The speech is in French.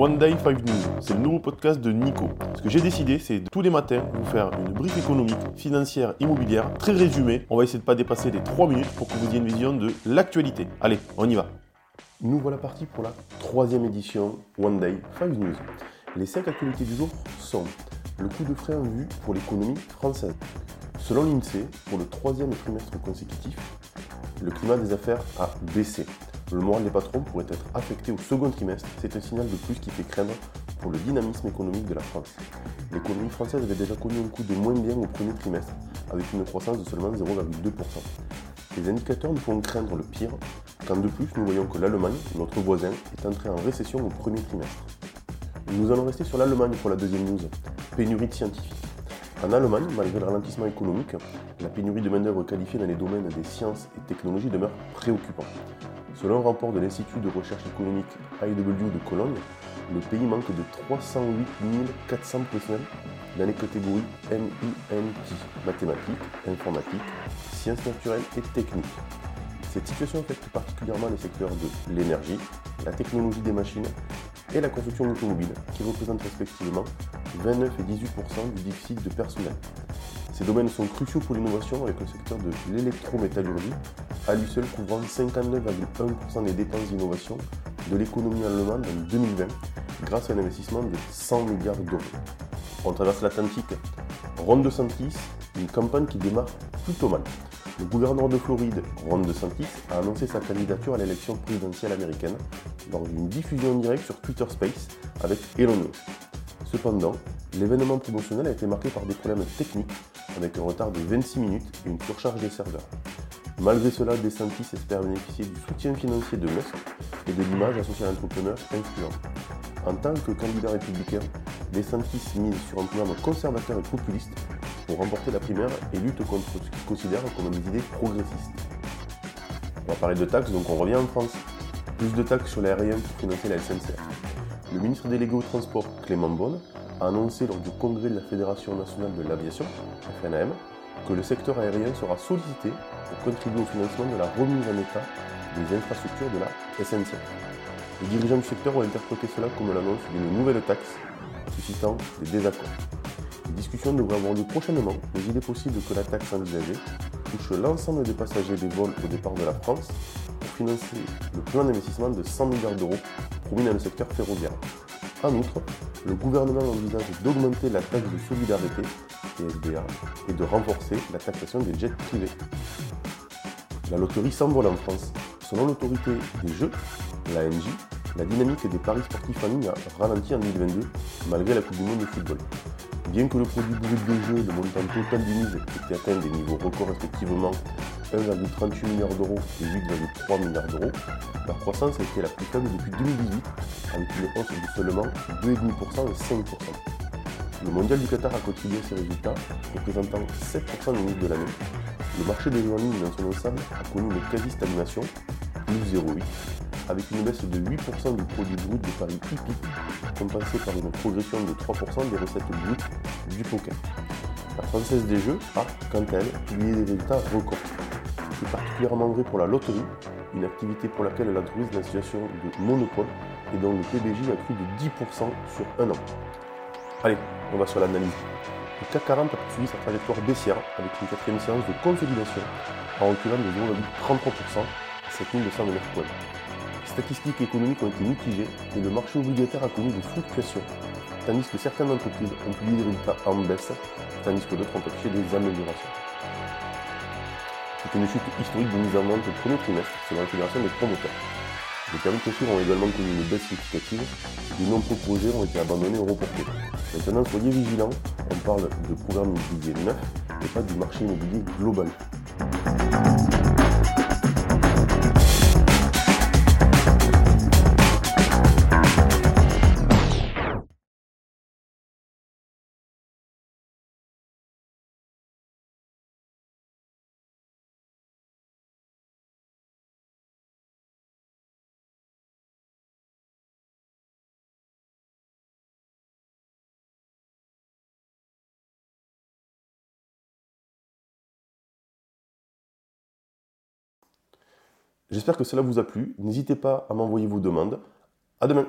One Day 5 News, c'est le nouveau podcast de Nico. Ce que j'ai décidé, c'est tous les matins vous faire une brief économique, financière, immobilière, très résumée. On va essayer de ne pas dépasser les 3 minutes pour que vous ayez une vision de l'actualité. Allez, on y va. Nous voilà partis pour la troisième édition One Day 5 News. Les 5 actualités du jour sont le coup de frein vu pour l'économie française. Selon l'INSEE, pour le troisième trimestre consécutif, le climat des affaires a baissé. Le moral des patrons pourrait être affecté au second trimestre. C'est un signal de plus qui fait craindre pour le dynamisme économique de la France. L'économie française avait déjà connu un coup de moins bien au premier trimestre, avec une croissance de seulement 0,2%. Les indicateurs nous font craindre le pire, quand de plus nous voyons que l'Allemagne, notre voisin, est entrée en récession au premier trimestre. Nous allons rester sur l'Allemagne pour la deuxième news. Pénurie de scientifiques. En Allemagne, malgré le ralentissement économique, la pénurie de main-d'œuvre qualifiée dans les domaines des sciences et technologies demeure préoccupante. Selon un rapport de l'Institut de recherche économique IW de Cologne, le pays manque de 308 400 professionnels dans les catégories MINT, mathématiques, informatique, sciences naturelles et techniques. Cette situation affecte particulièrement les secteurs de l'énergie, la technologie des machines et la construction automobile, qui représentent respectivement 29 et 18% du déficit de personnel. Ces domaines sont cruciaux pour l'innovation avec le secteur de l'électrométallurgie, à lui seul couvrant 59,1% des dépenses d'innovation de l'économie allemande en 2020 grâce à un investissement de 100 milliards d'euros. On traverse l'Atlantique. Ron DeSantis, une campagne qui démarre plutôt mal. Le gouverneur de Floride, Ron DeSantis, a annoncé sa candidature à l'élection présidentielle américaine lors d'une diffusion directe sur Twitter Space avec Elon Musk. Cependant, l'événement promotionnel a été marqué par des problèmes techniques avec un retard de 26 minutes et une surcharge des serveurs. Malgré cela, DeSantis espère bénéficier du soutien financier de Musk et de l'image associée à l'entrepreneur influent. En tant que candidat républicain, DeSantis mise sur un programme conservateur et populiste pour remporter la primaire et lutte contre ce qu'il considère comme des idées progressistes. On va parler de taxes, donc on revient en France. Plus de taxes sur l'aérien pour financer la SNCF. Le ministre délégué au transport, Clément Beaune, a annoncé lors du congrès de la Fédération nationale de l'aviation, FNAM, que le secteur aérien sera sollicité pour contribuer au financement de la remise en état des infrastructures de la SNCF. Les dirigeants du secteur ont interprété cela comme l'annonce d'une nouvelle taxe, suscitant des désaccords. Les discussions devraient avoir lieu prochainement, mais il est possible que la taxe envisagée touche l'ensemble des passagers des vols au départ de la France pour financer le plan d'investissement de 100 milliards d'euros promis dans le secteur ferroviaire. En outre, le gouvernement envisage d'augmenter la taxe de solidarité, TSBA, et de renforcer la taxation des jets privés. La loterie s'envole en France. Selon l'autorité des jeux, l'ANJ, la dynamique des paris sportifs en ligne a ralenti en 2022 malgré la Coupe du Monde de football. Bien que le produit brut des jeux, le montant total du mise ait atteint des niveaux records respectivement 1,38 milliard d'euros et 8,3 milliards d'euros, leur croissance a été la plus faible depuis 2018, avec une hausse de seulement 2,5% et 5%. Le mondial du Qatar a contribué à ces résultats, représentant 7% du mise de l'année. Le marché des jeux en ligne dans son ensemble a connu une quasi-stagnation, plus 0,8, avec une baisse de 8% du produit brut de paris hippiques, compensée par une progression de 3% des recettes brutes du poker. La Française des Jeux a, quant à elle, publié des résultats records. C'est particulièrement vrai pour la loterie, une activité pour laquelle l'entreprise est une situation de monopole et dont le PBJ a cru de 10% sur un an. Allez, on va sur l'analyse. Le CAC 40 a poursuivi sa trajectoire baissière avec une quatrième séance de consolidation en reculant de 0,33% à 7209 points. Les statistiques économiques ont été mitigées et le marché obligataire a connu des fluctuations, tandis que certaines entreprises ont publié des résultats en baisse, tandis que d'autres ont affiché des améliorations. C'est une chute historique de mise en vente au premier trimestre selon la Fédération des promoteurs. Les permis de ont également connu une baisse significative, de nombreux projets ont été abandonnés ou reportés. Maintenant, soyez vigilants, on parle de programme immobilier neuf et pas du marché immobilier global. J'espère que cela vous a plu. N'hésitez pas à m'envoyer vos demandes. À demain